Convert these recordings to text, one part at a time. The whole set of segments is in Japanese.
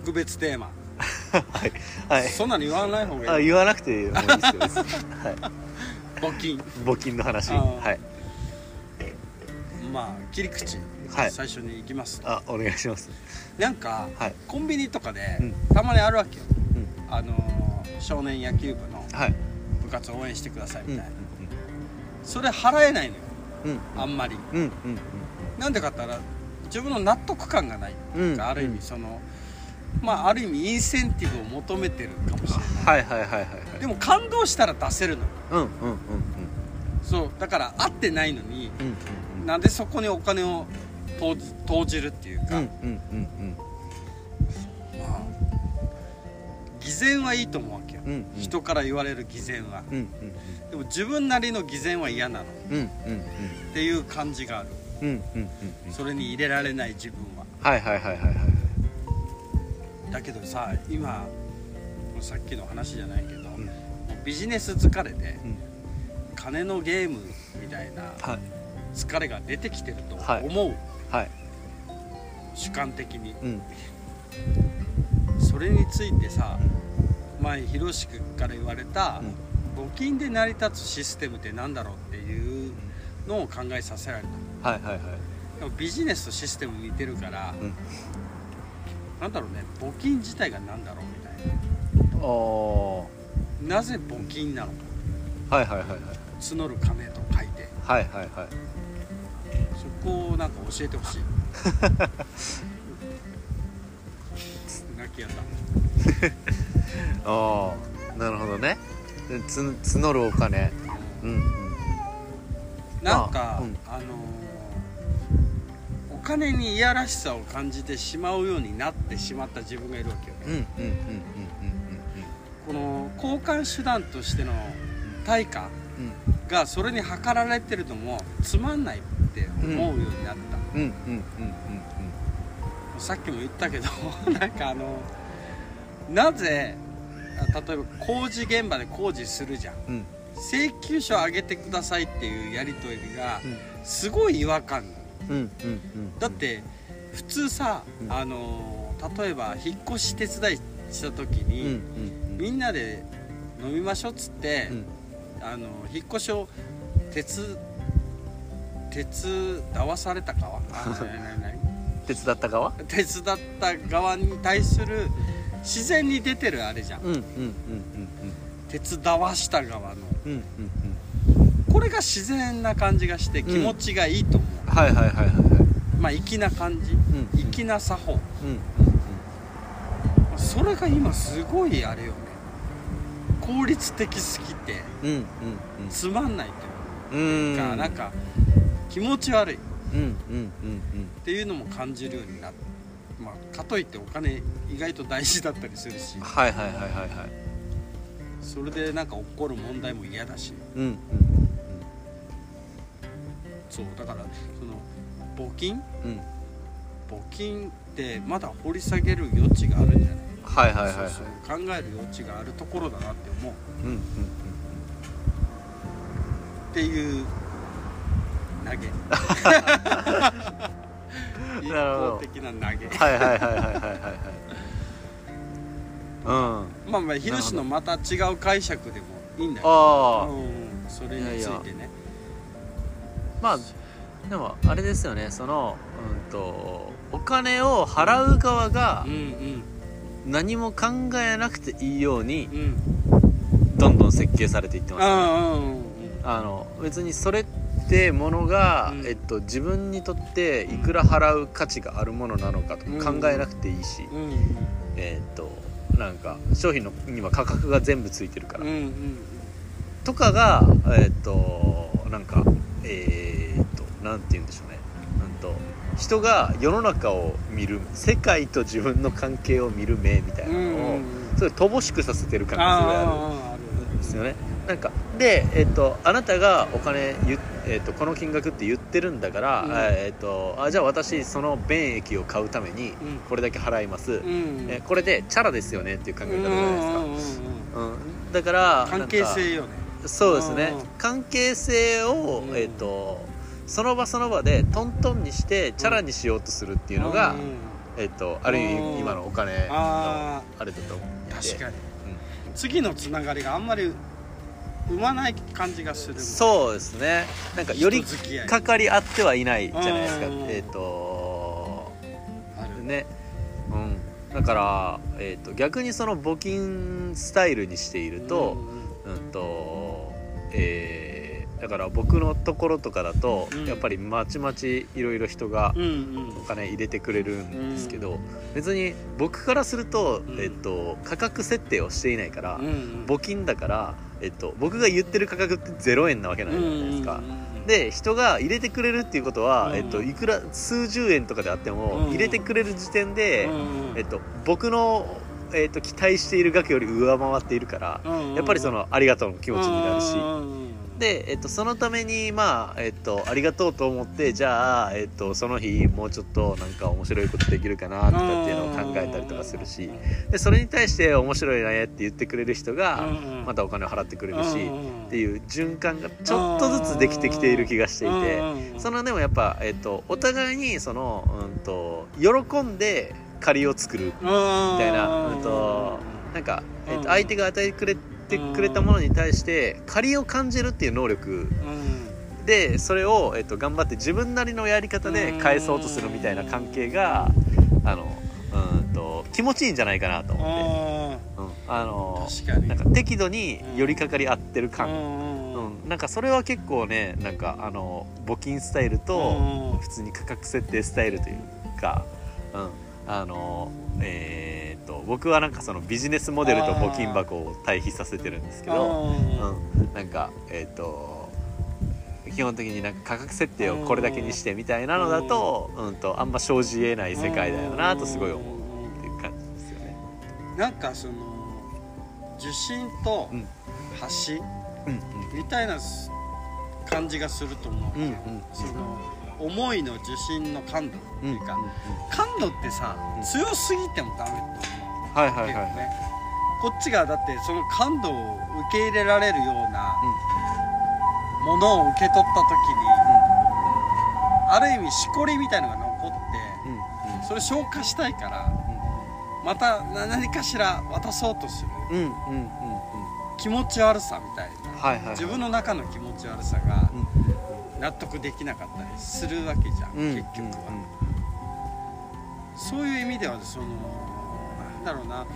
特別テーマ。はい。はい。そんなの言わない方がいい。あ言わなくてもいいですよ。別 にはい。募金。募金の話。はい。まあ切り口、はい。最初に行きます。あお願いします。なんか、はい。コンビニとかで、うん。たまにあるわけよ。うん。あのー少年野球部のはい。部活応援してくださいうん。うん。みたいな、それ払えないのよ。うん。あんまり。うん。うん。なんでかったら自分の納得感がないうん。ある意味そのまあある意味インセンティブを求めてるかもしれない、はいはいはいはいはい。でも感動したら出せるのよ。うんうんうんうん。そうだから合ってないのに、うんうんなんでそこにお金を投じるっていうか、うんうんうんまあ偽善はいいと思うわけよ、うんうん。人から言われる偽善は、うんでも自分なりの偽善は嫌なの。っうんうんうん。ていう感じがある。うんうんうんうん。それに入れられない自分は。はいはいはいはいはいだけどさ今さっきの話じゃないけど、ん。ビジネス疲れで、うん。金のゲームみたいなはい。疲れが出てきてると思う、はい。はい主観的に。うん。それについてさ前ひろし君から言われた、募金で成り立つシステムってなんだろうっていうのを考えさせられた。はいはいはい。でもビジネスとシステム似てるから、うんなんだろうね募金自体がなんだろうみたいおななぜ募金なのか。ーはいはいはいはい。募る金と書いて。はいはいはい。そこをなんか教えてほしい。泣きやった ああなるほどね。でつ募るお金。うんうんなんか、あうん。あのーお金にいやらしさを感じてしまうようになってしまった自分がいるわけよね、この交換手段としての対価がそれに測られてるのもつまんないって思うようになった、さっきも言ったけど なんかあのなぜあ例えば工事現場で工事するじゃん。うん。うん請求書上げてくださいっていうやり取りがうん。すごい違和感うんうんうんだって普通さ、うん。あの例えば引っ越し手伝いした時うんうに、ん。みんなで飲みましょうっつって、うん。あの引っ越しを手つ手伝わされた側？あ手伝った側？手伝った側に対する自然に出てるあれじゃん。うんうんうん手伝わした側の。うんうんうん。これが自然な感じがして気持ちがいいと思う、うんはいはいはいはいはい。まあ粋な感じうん粋な作法。うんそれが今すごいあれよね。効率的すぎてつまんないとうんうんいうか、なんか気持ち悪い。っうんうんうん。ていうのも感じるようになってまあかといってお金意外と大事だったりするし。うんはいはいはいはいはい。それでなんか起こる問題も嫌だし。うんうんそうだからその募金？うん。うん募金ってまだ掘り下げる余地があるんじゃない？はいはいはいはい。そうそう考える余地があるところだなって思う。うんうんっていう投げ。一 なるほど。方的な投げ。はいはいはいはいはい。はいはいうん。まあまあヒロシのまた違う解釈でもいいんだけど。ああうん。それについてねまあでもあれですよね。そのうんとお金を払う側がうんうん。何も考えなくていいようにうん。どんどん設計されていってますよね。あの別にそれってものが、うん。えっと、自分にとっていくら払う価値があるものなのかとかうん。考えなくていいし、うんえっとなんか商品のには価格が全部ついてるから、うんうん。とかがえっとなんかえっとなんて言うんでしょうね。うんと人が世の中を見る世界と自分の関係を見る目みたいなのを、すごい乏しくさせてる感がすごいあるんですよね。なんかで、えっと、あなたがお金ゆ、えっと、この金額って言ってるんだから、うん。えっと、あじゃあ私その便益を買うためにうん。これだけ払います、うんえこれでチャラですよねっていう考え方じゃないですか、うんだから関係性よねそうですね。うん関係性を、うんえっとその場その場でトントンにしてチャラにしようとするっていうのが、うんえっとある意うん味今のお金のああれだと思って確かに、次のつながりがあんまり生まない感じがする。そうですね。なんかよりかかり合ってはいないじゃないですか。うんえっ、とある。ね。うん。だから、えー、と逆にその募金スタイルにしていると、うん。うんとえーだから僕のところとかだと、うん。やっぱりまちまちいろいろ人がうんうん。お金入れてくれるんですけど、別に僕からすると,、うん。えっと価格設定をしていないから、うんうん。募金だから、えっと僕が言ってる価格って0円なわけないじゃないですか。うんうんうんで人が入れてくれるっていうことは、うんえっと、いくら数十円とかであっても、うん。入れてくれる時点で、うんうん。えっと、僕の、えっと、期待している額より上回っているから、やっぱりそのありがとうの気持ちになるし、で、えっと、そのためにまあ、えっと、ありがとうと思ってじゃあ、えっと、その日もうちょっとなんか面白いことできるかなとかっていうのを考えたりとかするし。でそれに対して面白いねって言ってくれる人がまたお金を払ってくれるし、っていう循環がちょっとずつできてきている気がしていて。そのでもやっぱ、えっと、お互いにその、うん、と喜んで借りを作るみみたいな、うん、となんか、えっと、相手が与えてくれてくれたものに対して借りを感じるっていう能力でそれを、えっと、頑張って自分なりのやり方で返そうとするみたいな関係があの、うん、と気持ちいいんじゃないかなと思って、うん、あのなんか適度に寄りかかり合ってる感、うん。うん、なんかそれは結構ねなんかあの募金スタイルと、普通に価格設定スタイルというか、うん、あのえーっと僕はなんかそのビジネスモデルと募金箱を対比させてるんですけど、うん、なんかえーっと基本的になんか価格設定をこれだけにしてみたいなのだと,、うん、とあんま生じえない世界だよなとすごい思うっていう感じですよね。なんかその受信とうん。発信うんみたいな感じがすると思ううんうん。その思いの受信の感度っていうか、感度ってさ、うん。強すぎてもダメと思うはいはいはいはい。けどね。こっちがだってその感度を受け入れられるようなものを受け取った時に、ある意味しこりみたいのが残ってうんうん。それ消化したいからまた何かしら渡そうとする。うんうんうんうん。うん気持ち悪さみたいな。はいはいはい。自分の中の気持ち悪さがうん納得できなかったりするわけじゃん、うん。結局は、そういう意味ではそのなんだろうな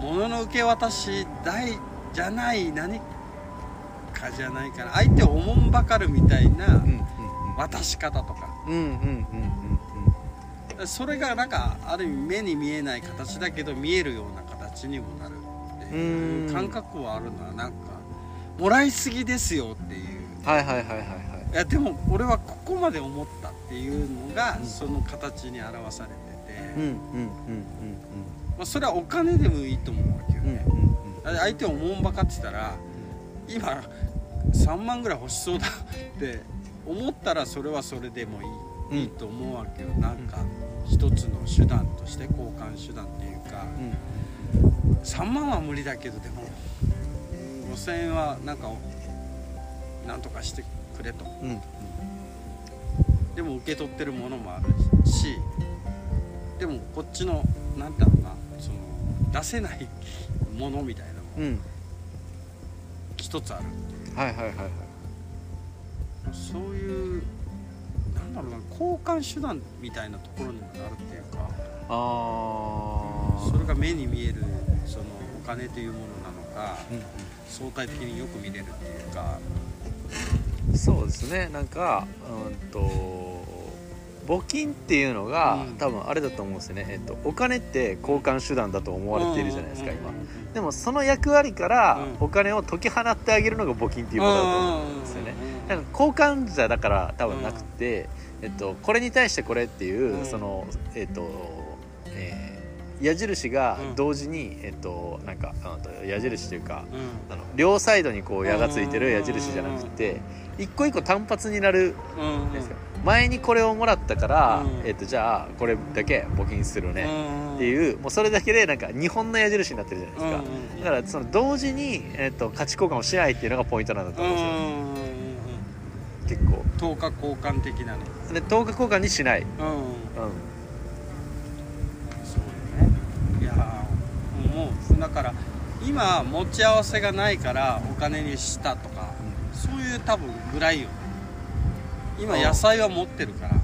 物の受け渡し大じゃない何かじゃないかな相手をおもんばかるみたいなうんうん渡し方とか。うんうんうんうんそれがなんかある意味目に見えない形だけど見えるような形にもなるっていううん。感覚はあるのはなんかもらいすぎですよっていう。うんはいはいはいはい。はいいやでも俺はここまで思ったっていうのがうん。その形に表されてて、うんうんうんまあ、それはお金でもいいと思うわけよね、相手を思んばかってたら今3万ぐらい欲しそうだって思ったらそれはそれでもいい,、うん。いいと思うわけよ。なんか一つの手段として交換手段っていうか。うん3万は無理だけどでも5000円はなんかなんとかしてくれと。うん。うんでも受け取ってるものもあるし。でもこっちのなんだろうな。その出せないものみたいなのもうん。一つある。っていうはいはいはいはい。そういうなんだろうな。交換手段みたいなところにもなるっていうか。あそれが目に見えるそのお金というものなのかうん相対的によく見れるっていうか。うんそうですね。なんかうんと募金っていうのが、うん。多分あれだと思うんですよね、えっと、お金って交換手段だと思われているじゃないですか、今。でもその役割からうん。お金を解き放ってあげるのが募金っていうことだと思うんですよね。なんか交換じゃだから多分なくて、えっと、これに対してこれっていう、うん。そのえっとえー矢印が同時に、えっとなんかあの矢印というかあの両サイドにこう矢がついてる矢印じゃなくて一個一個単発になるですか前にこれをもらったから、うん。えっとじゃあこれだけ募金するね、うん。っていうもうそれだけでなんか日本の矢印になってるじゃないですか、だからその同時に、えっと価値交換をしないっていうのがポイントなんだと思うんですよ、うん結構。10日交換的なので等価交換にしない、うん、うんだから今持ち合わせがないからお金にしたとか、そういう多分ぐらいよ。ね今うん。野菜は持ってるからう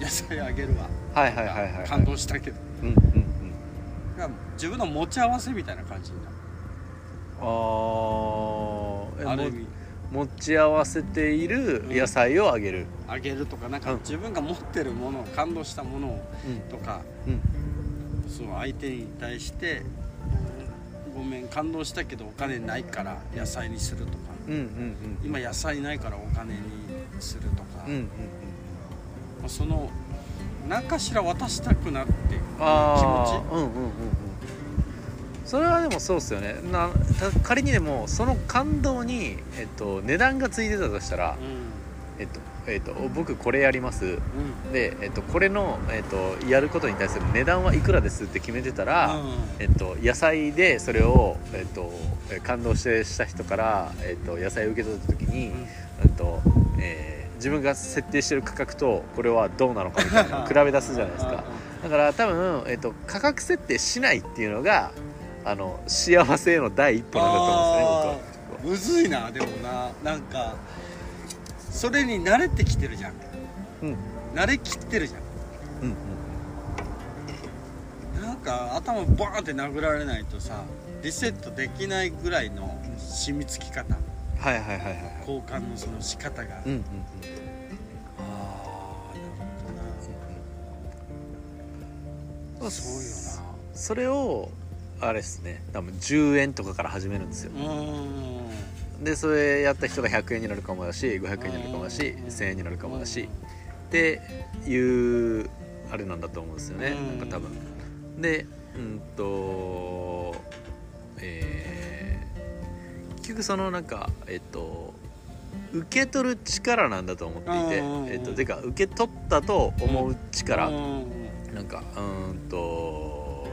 ん。野菜あげるわ。はいはいはいはいはい。感動したけど。うんうんうん。自分の持ち合わせみたいな感じになる。あある意味。も持ち合わせている野菜をあげる。あげるとかなんかうん。自分が持ってるもの感動したものをうんとかうん。その相手に対してごめん感動したけどお金ないから野菜にするとか。うんうんうん。今野菜ないからお金にするとか、うんうんうん。まあその何かしら渡したくなって気持ああうんうんうんうん。それはでもそうっすよね。なた仮にでもその感動に、えっと、値段がついてたとしたら、ちえっとえっと、僕これやります。うん。うんで、えっと、これの、えっと、やることに対する値段はいくらですって決めてたら、えっと、野菜でそれを、えっと、え感動してした人から、えっと、野菜を受け取った時に、えっとえー自分が設定してる価格とこれはどうなのかみたいな 比べ出すじゃないですか。だから多分、えっと、価格設定しないっていうのがあの幸せへの第一歩なんだと思うんですね僕は。むずいなでもな。なんかそれに慣れてきてるじゃん。うん。慣れきってるじゃうんうん。んなんか頭バーンって殴られないとさリセットできないぐらいの染み付き方。はいはいはいはいはい。交換のその仕方が、うんうんうん。ああなるほどな。そうよそれをあれですね。多分10円とかから始めるんですよ。なうーんでそれやった人が100円になるかもだし500円になるかもだしうん。1000円になるかもだしっていうあれなんだと思うんですよね。うん。なんか多分。でうんとえー結局そのなんかえっと受け取る力なんだと思っていてうんえっとてか受け取ったと思う力。うんなんかうーんと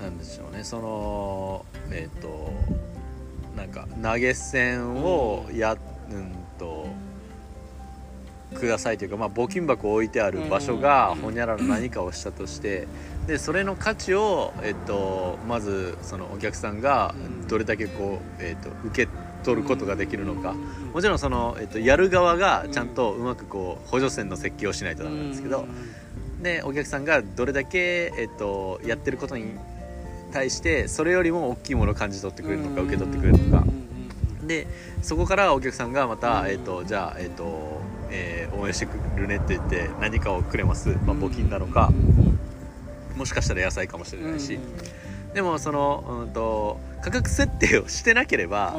なんでしょうね。そのえっ、となんか投げ銭をやうんとくださいというか、まあ、募金箱を置いてある場所がうんほにゃらら何かをしたとしてでそれの価値を、えっと、まずそのお客さんがうん。どれだけこう、えっと、受け取ることができるのか。うんもちろんその、えっと、やる側がちゃんとうまくこう補助線の設計をしないとダメなんですけど、でお客さんがどれだけ、えっと、やってることに対してそれよりも大きいものを感じ取ってくれるのか受け取ってくれるのか。でそこからお客さんがまた、えっと、じゃあ、えっとえー応援してくるねって言って何かをくれます、まあ、募金なのかもしかしたら野菜かもしれないし。でもその、うん、と価格設定をしてなければ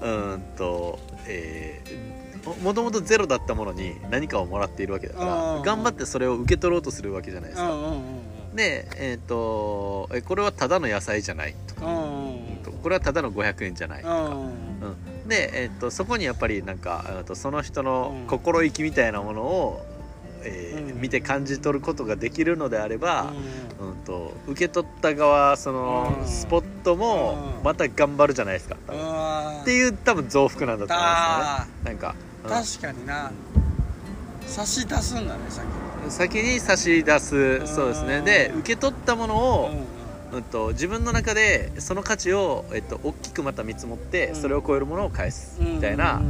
うんとえーももともとゼロだったものに何かをもらっているわけだからうん頑張ってそれを受け取ろうとするわけじゃないですか。で、えっとえこれはただの野菜じゃないとか、うんとこれはただの500円じゃない、うん、で、えっとそこにやっぱりなんかとその人のうん。心意気みたいなものを、えーうん。見て感じ取ることができるのであれば、うん、と受け取った側そのうんスポットもうんまた頑張るじゃないですか多分。っていう多分増幅なんだと思うんですよね。なんか、うん。確かにな。差し出すんだねさっ先に差し出すそうですね。でうん受け取ったものきを、うん、と自分の中でその価値を、えっと、大きくまた見積もってうん。それを超えるものを返すみたいな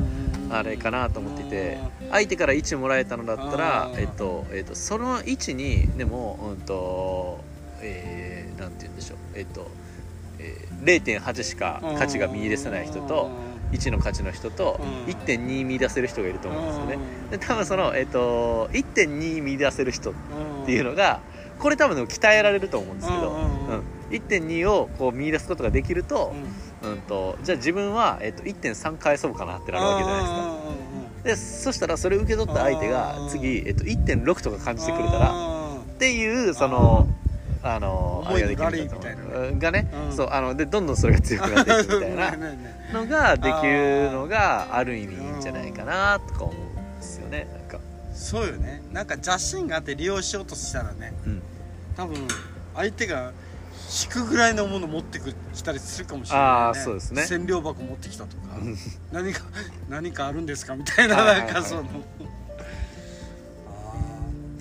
あれかなと思っていて相手から1もらえたのだったらう、ん。えっとえっと、その1にでも、うんとえーなんて言うんでしょう、えっとえー0.8しか価値が見出せない人と1の価値の人とうん。1.2見出せる人がいると思うんですよね。で多分その、えっと1.2見出せる人っていうのがこれ多分鍛えられると思うんですけど、うんうんうんうん。1.2をこう見出すことができると,、うん、とじゃあ自分は、えっと1.3返そうかなってなるわけじゃないですか。でそしたらそれを受け取った相手がうん。次、えっと、1.6とか感じてくれたららっていうそのあのあれができるんだと思う。うん。がね、うん。そうあのでどんどんそれが強くなっていくみたいな のができるのがある意味いいんじゃないかなとか思うんですよね。なんか、そうよね。なんか邪心があって利用しようとしたらねうん、多分相手が引くぐらいのもの持ってきたりするかもしれない、ね、そうですね。千両箱持ってきたとか。うん。何か 何かあるんですかみたいななんかその。あ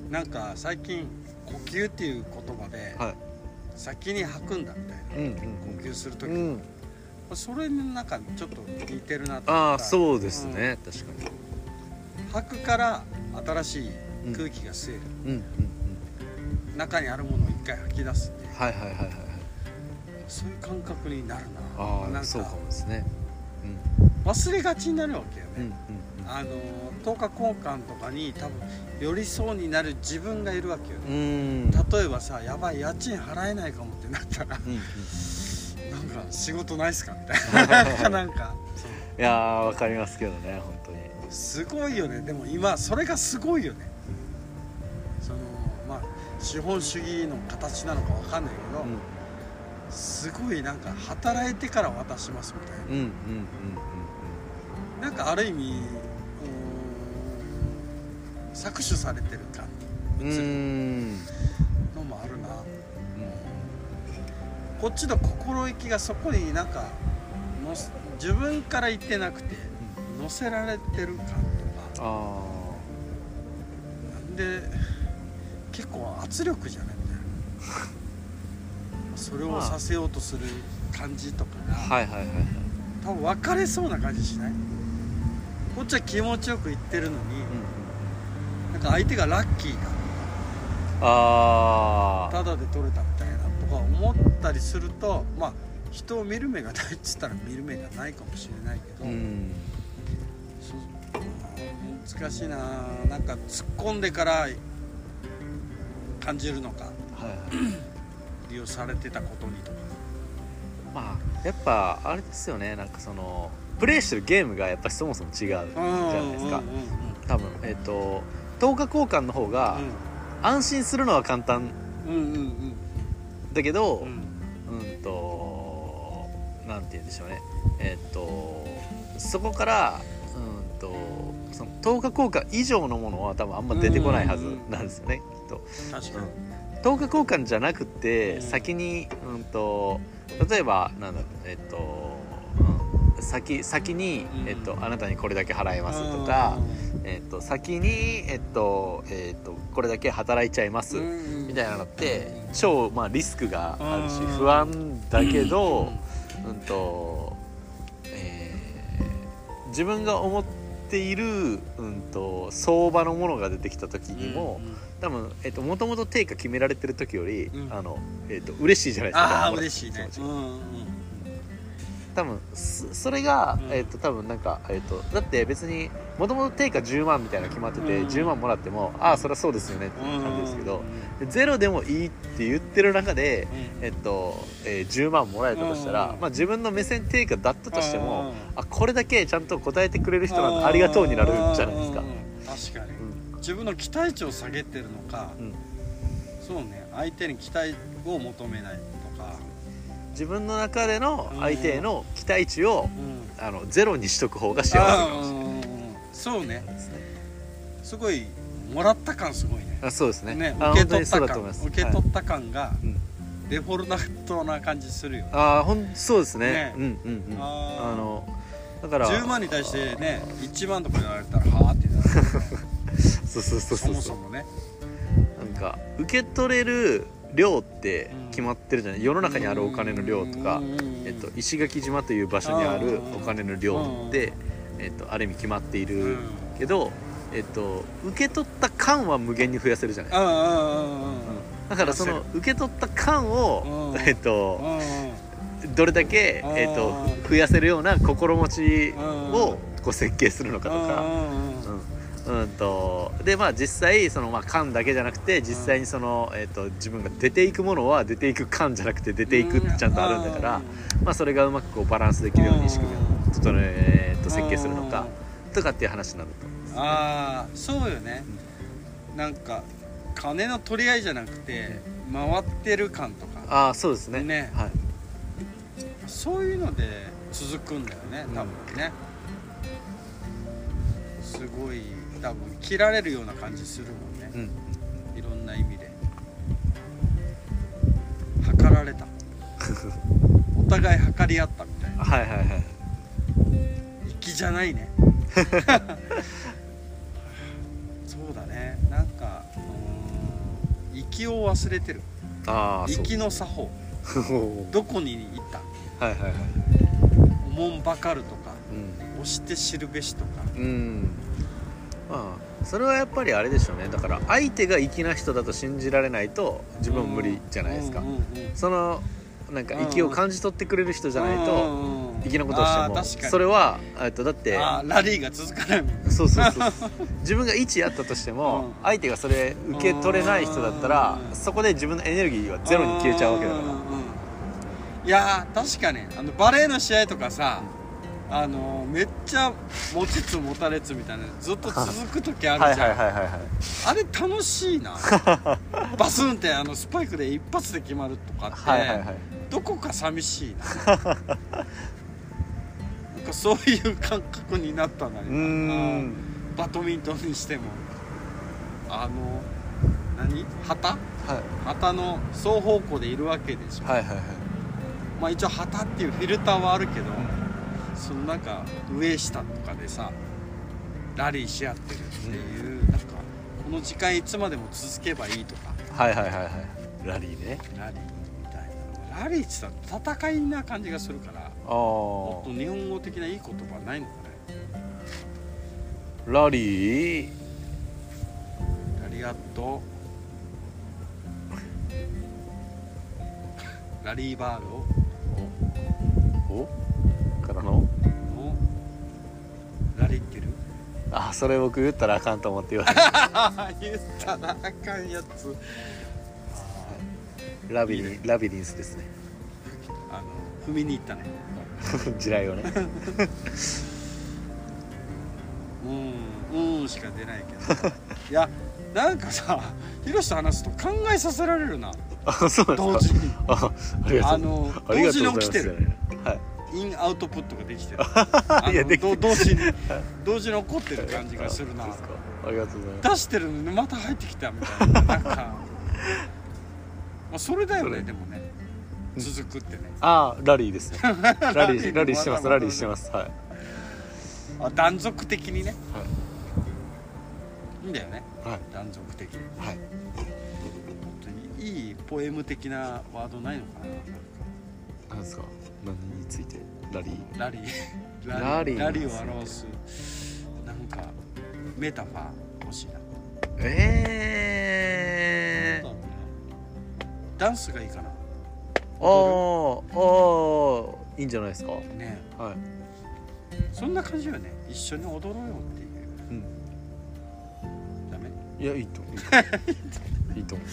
ーなんか最近呼吸っていう言葉で、はい。先に吐くんだみたいな、うん呼吸する時、うんうんそれの中にちょっと似てるなとああうそうですね、確かに。吐くから新しい空気が吸える、うんうんうん。中にあるものを一回吐き出すっていう。はいはいはいはいはい。そういう感覚になるな。なんか。ああそうかもですね。忘れがちになるわけようんうんね、あの10日交換とかに多分寄りそうになる自分がいるわけようんうね、ん。例えばさやばい家賃払えないかもってなったらうんうん仕事ないっすか？みたいな。なんか。いやーわかりますけどね本当に。すごいよね。でも今それがすごいよね。そのまあ資本主義の形なのかわかんないけど、すごいなんか働いてから渡しますみたいな。うんうんうんなんかある意味搾取されてる感うんうん。うじこっちの心意気がそこになんかのす自分から言ってなくて乗せられてる感とか。あで結構圧力じゃないみたいなそれをさせようとする感じとかあ。が、はいはいはいはい。多分別れそうな感じしない？こっちは気持ちよく言ってるのに、なんか相手がラッキーだああただで取れた思ったりするとまあ人を見る目がないっつったら見る目がないかもしれないけど、うん。難しいな。なんか突っ込んでから感じるのかはいはい。利用されてたことにとか。まあやっぱあれですよね。なんかそのプレイしてるゲームがやっぱりそもそも違うじゃないですか。多分えっ、と10日交換の方が安心するのは簡単だけどうん。うんとなんて言うんでしょうね。えっ、とそこからうんとその10日交換以上のものは多分あんま出てこないはずなんですよねきっと。確かに、10日交換じゃなくてうん先に、うん、と例えばなんだろうえっと、うん、先先に、うん。えっと、あなたにこれだけ払いますとか、えっと、先に、えっとえっと、これだけ働いちゃいますみたいなのって超、まあ、リスクがあるしうん。不安だけど、うん。とえー自分が思っている、うん、と相場のものが出てきた時にも、多分、えっと、もともと定価決められてる時より、うん。あの、えっと、嬉しいじゃないですか嬉しいね。うんうん多分そそれが、うん。えっと多分なんか、えっとだって別にもともと定価10万みたいなの決まってて、うん。10万もらってもああそりゃそうですよねっていう感じですけど、うん。でゼロでもいいって言ってる中で、うん。えっとえー10万もらえたとしたら、うん。まあ、自分の目線定価だったとしても、うん。あこれだけちゃんと答えてくれる人なんだありがとうになるじゃないですか。確かに。うん。自分の期待値を下げてるのか、うん。そうね。相手に期待を求めない自分の中での相手への期待値をうん、あのゼロにしとく方が幸せかもしれない。うん。そうね。ね。すごいもらった感すごいね。あそうですね。ねあ受け取った感受け取った感がうん。デフォルトな感じするよ、ああほんそうですね。ね。うんうんうん。あのだから10万に対してね1万とか言われたらはあってなる そうそうそうそそう。もそもね。なんか受け取れる量って決まってるじゃない？世の中にあるお金の量とか、えっと、石垣島という場所にあるお金の量って、えっと、ある意味決まっているうん。けど、えっと、受け取った感は無限に増やせるじゃない？うんうんうんうんだからその受け取った感を、うん。えっと、どれだけ、うんえっと、増やせるような心持ちうん。をこう設計するのかとか。うんうんうんうんうんとでまあ実際そのまあ感だけじゃなくて実際にその、えっと自分が出ていくものは出ていく感じゃなくて出ていくってちゃんとあるんだから、まあ、それがうまくこうバランスできるように仕組みを整え、えっと設計するのかとかっていう話なんだと思すああそうよね。なんか金の取り合いじゃなくて回ってる感とか。ああそうですね。ね。はい、そういうので続くんだよね多分ね、すごい多分切られるような感じするもんね。うん、いろんな意味で。測られた。お互い測り合ったみたいな。はいはいはい。粋じゃないね。そうだね。なんかうーん粋を忘れてる。行きの作法。どこに行った？はいはいはい。おもんばかるとかうん。押して知るべしとか。うんまあそれはやっぱりあれでしょうね。だから相手が粋な人だと信じられないと自分は無理じゃないですか、うんうんうんそのなんか粋を感じ取ってくれる人じゃないとうんうんうん粋なことをしてもそれはえっとだってラリーが続かないもん。そうそうそう 自分が1やったとしてもうん。相手がそれ受け取れない人だったらうん。そこで自分のエネルギーはゼロに消えちゃうわけだから。んんうん。いやー確かに。あのバレーの試合とかさあのめっちゃ持ちつ持たれつみたいなのずっと続く時あはいるじゃん、はいはいはいはいあれ楽しいな。バスンってあのスパイクで一発で決まるとかって、はいはいはい。どこか寂しいな。なんかそういう感覚になったん。バドミントンにしても。あの何？旗？はい。旗の双方向でいるわけでしょ、はいはいはい。まあ一応旗っていうフィルターはあるけど、そのなんか上下とかでさラリーし合ってるっていう、なんかこの時間いつまでも続けばいいとか。はいはいはいはい。ラリーね。ラリーみたいな。ラリーってさ戦いな感じがするからあもっあと日本語的ないい言葉ないのかね。ラリー？ラリアットラリーバールを。お。かラリってる？あそれ僕言ったらあかんと思って言われた 言ったらあかんやつ。ラビリンラビリンスですね。あの踏みに行ったね。地雷をね。うんうんしか出ないけど。いやなんかさヒロシと話すと考えさせられるな。あ そうなんですか？同時に。ああの同時に起きてる。はいインアウトプットができてる。いやできてる。ど同時に同時に起こってる感じがするな。ありがとうございます。出してるのにまた入ってきたみたいななんか、まあ、それだよねでもね。続くってね。ああラリーですね。ラリーラリーしてます。ラリーしてます。はい。あ断続的にね。はい。いいんだよね。はい。断続的に。はい。本当にいいポエム的なワードないのかな。んですか？何についてラリー。なラリー。ラリーラリーを表すなんかメタファー欲しいな。ええなんだろうね。ダンスがいいかな。あーあーいいんじゃないですか？ね。はい。そんな感じよね。一緒に踊ろうよっていう。うん。ダメ？いやいいと思う。いいと思う。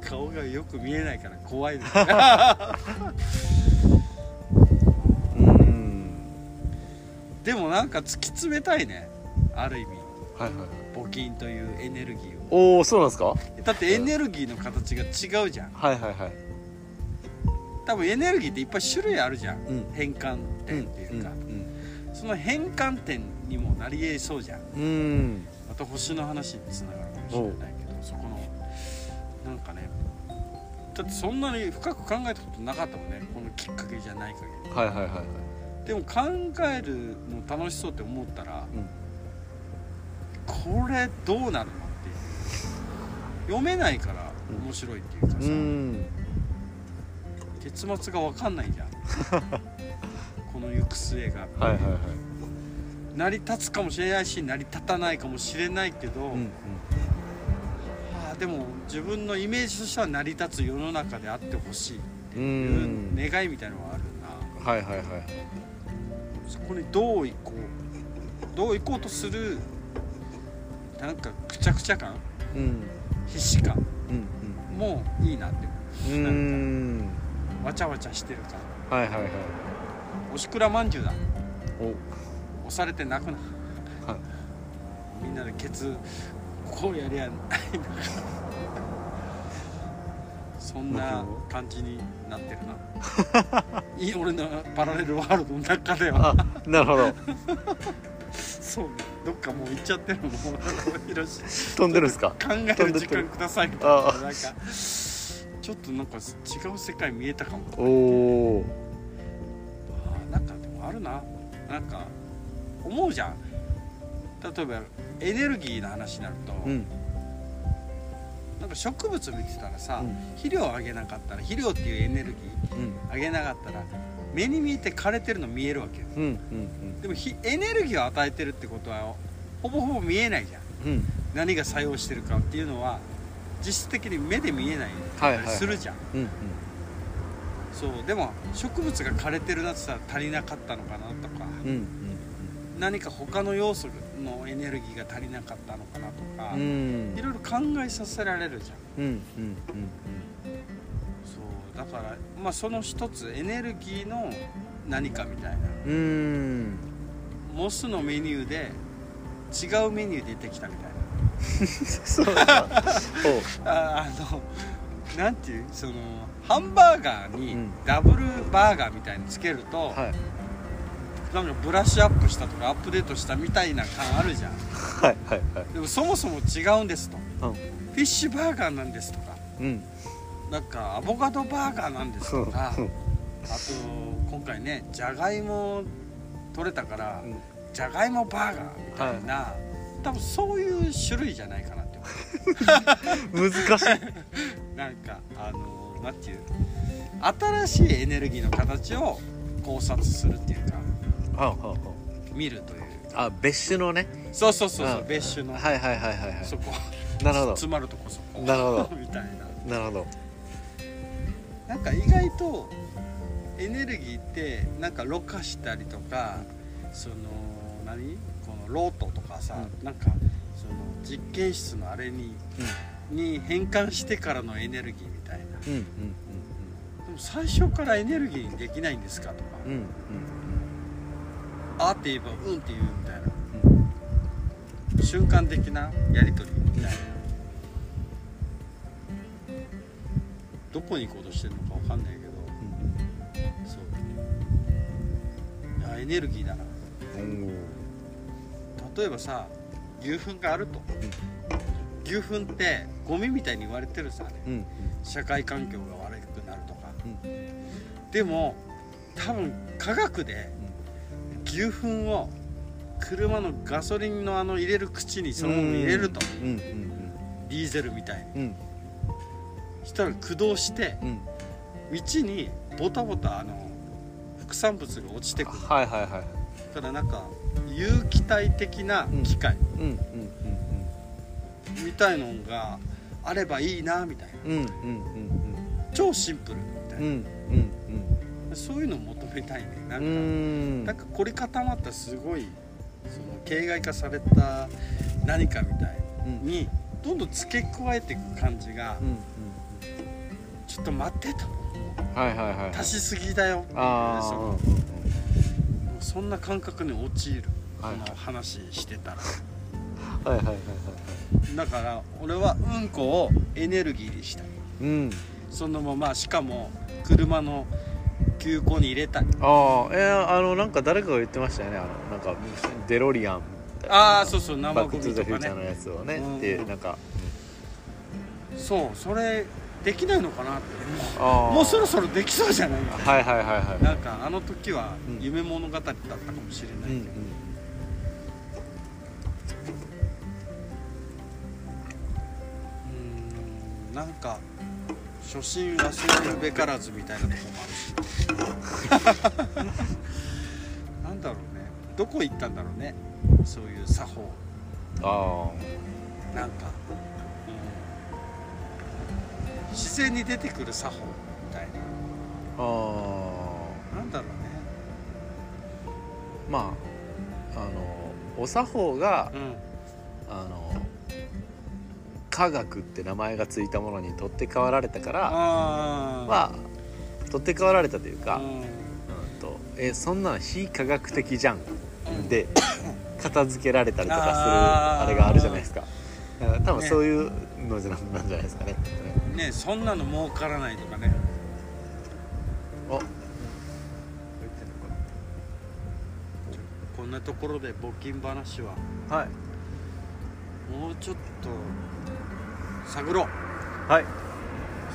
顔がよく見えないから怖いです でもなんか突き詰めたいね。ある意味。はいはいはい。募金というエネルギーを。おおそうなんですか？だってエネルギーの形が違うじゃん。はいはいはい。多分エネルギーっていっぱい種類あるじゃん、うん。変換点っていうか、うんその変換点にもなり得そうじゃん。うん、うん。また星の話につながるかもしれないけどそこのなんかねだってそんなに深く考えたことなかったもんね。このきっかけじゃない限り。はいはいはいはいでも考えるの楽しそうって思ったらうん。これどうなるのっていう。読めないから面白いっていうかさ、うん。結末が分かんないじゃん。この行く末が、はいはいはい。成り立つかもしれないし成り立たないかもしれないけど、うんうん。あーでも自分のイメージとしては成り立つ世の中であってほしいってういうん。願いみたいのがあるな。はいはいはいそこにどう行こうどう行こうとするなんかくちゃくちゃ感うん。必死感うんもいいなって思う。ん。うなんかんわちゃわちゃしてる感。はいはいはい。おしくらまんじゅうだ。お。押されて泣くなはい。みんなでケツこうやりゃないのかそんな感じになってるな。俺のパラレルワールドの中では。あなるほど。そうね。どっかもう行っちゃってるも飛んでるんですか？考える時間ください。みたいなあなんかちょっとなんか違う世界見えたかもおおなんかでもあるな。なんか思うじゃん。例えばエネルギーの話になると、うんなんかば植物見てたらさ、うん。肥料をあげなかったら肥料っていうエネルギうん。ーあげなかったら目に見えて枯れてるの見えるわけよ。うんうんでもひエネルギーを与えてるってことはほぼほぼ見えないじゃん。うん。うん何が作用してるかっていうのは実質的に目で見えないはいはいするじゃん、うんそうでも植物が枯れてるなって言ったら足りなかったのかなとか、うんうん何か他の要素のエネルギーが足りなかったのかなとか、うん。いろいろ考えさせられるじゃん。うんうんそうだからまあその一つエネルギーの何かみたいな。うん。うんモスのメニューで違うメニュー出てきたみたいそう ああのなんていうそのハンバーガーにうん。ダブルバーガーみたいにつけると、はいなんかブラッシュアップしたとかアップデートしたみたいな感あるじゃん。はいはいはい。でもそもそも違うんですと。うん。フィッシュバーガーなんですとか。うん。なんかアボカドバーガーなんですとか。あうん。と今回ねじゃがいも取れたからうん。じゃがいもバーガーみたいな、多分そういう種類じゃないかなって思 難しい、う なんかあのなんていう新しいエネルギーの形を考察するっていうか。はあはあは見るという。ああ別種のね。そうそうそうそううん。別種の、はいはいはいはいはい。そこ。なるほど。詰まるとこそこ。なるほど。みたいな。なるほど。なんか意外とエネルギーってなんかろ過したりとかその何？このロートとかさ、うなんかその実験室のあれにに変換してからのエネルギーみたいな。うんうん。でも最初からエネルギーにできないんですかとか、うんうんうんあって言えばうんって言うみたいな。うん瞬間的なやり取りみたいな。どこに行こうとしてるのかわかんないけど。そう。いやエネルギーだな。うん例えばさ牛糞があると。牛糞ってゴミみたいに言われてるさうんうん。社会環境が悪くなるとか。うん。でも多分科学で牛糞を車のガソリンのあの入れる口にそのまま入れると。うんうんディーゼルみたいに。うん。したら駆動してうん。道にボタボタあの副産物が落ちてくる。はいはいはいだからなんか有機体的な機械。うんうんみたいのがあればいいなみたいな。超シンプルみたいな、そういうのを求めたいねなうんうか、ん。なんか凝り固まったすごいその形骸化された何かみたいうん。にどんどん付け加えていく感じが、うんちょっと待ってと。はいはいはいはい。足しすぎだよ。っていうそのそんな感覚に陥るこはいの話してたら。はいはいはいはい。だから俺はうんこをエネルギーにしたい。うん。そのまましかも車の急行に入れたい。ああえー、あのなんか誰かが言ってましたよね。あのなんかデロリアン。ああそうそう生バック・ゴトゥ・ザ・フューチャーミとかね。のやつをね、うん。でなんかそうそれできないのかなって。もうそろそろできそうじゃない？はいはいはいはい。なんかあの時はうん。夢物語だったかもしれないうんけど、うーんなんか初心忘れるべからずみたいなとこもあるし。なんだろうね。どこ行ったんだろうね。そういう作法。あなんか、うん、自然に出てくる作法みたいああななんだろうね。あまああのお作法がうん。あの科学って名前がついたものに取って代わられたからまあ取って代わられたというか、うん。うんとえそんなん非科学的じゃんうん。で片付けられたりとかするあれがあるじゃないですか。多分ね。そういうのじゃなんじゃないですかね。ねそんなの儲からないとかね。おこんなところで募金話は。はい。もうちょっと探ろうはい。ちょ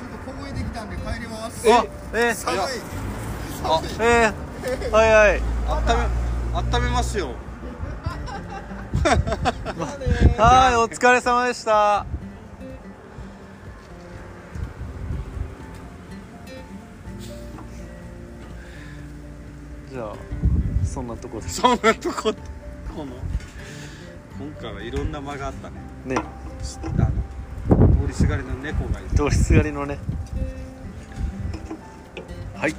っと凍えてきたんで帰ります。あえー、寒い。寒い。えー、はいはい。あっためあっためますよはいお疲れ様でした。じゃあそんなとこで。そんなとここの今回はいろんな間があったね。ね。あのりすがりの猫がいる。通りすがりのね。はい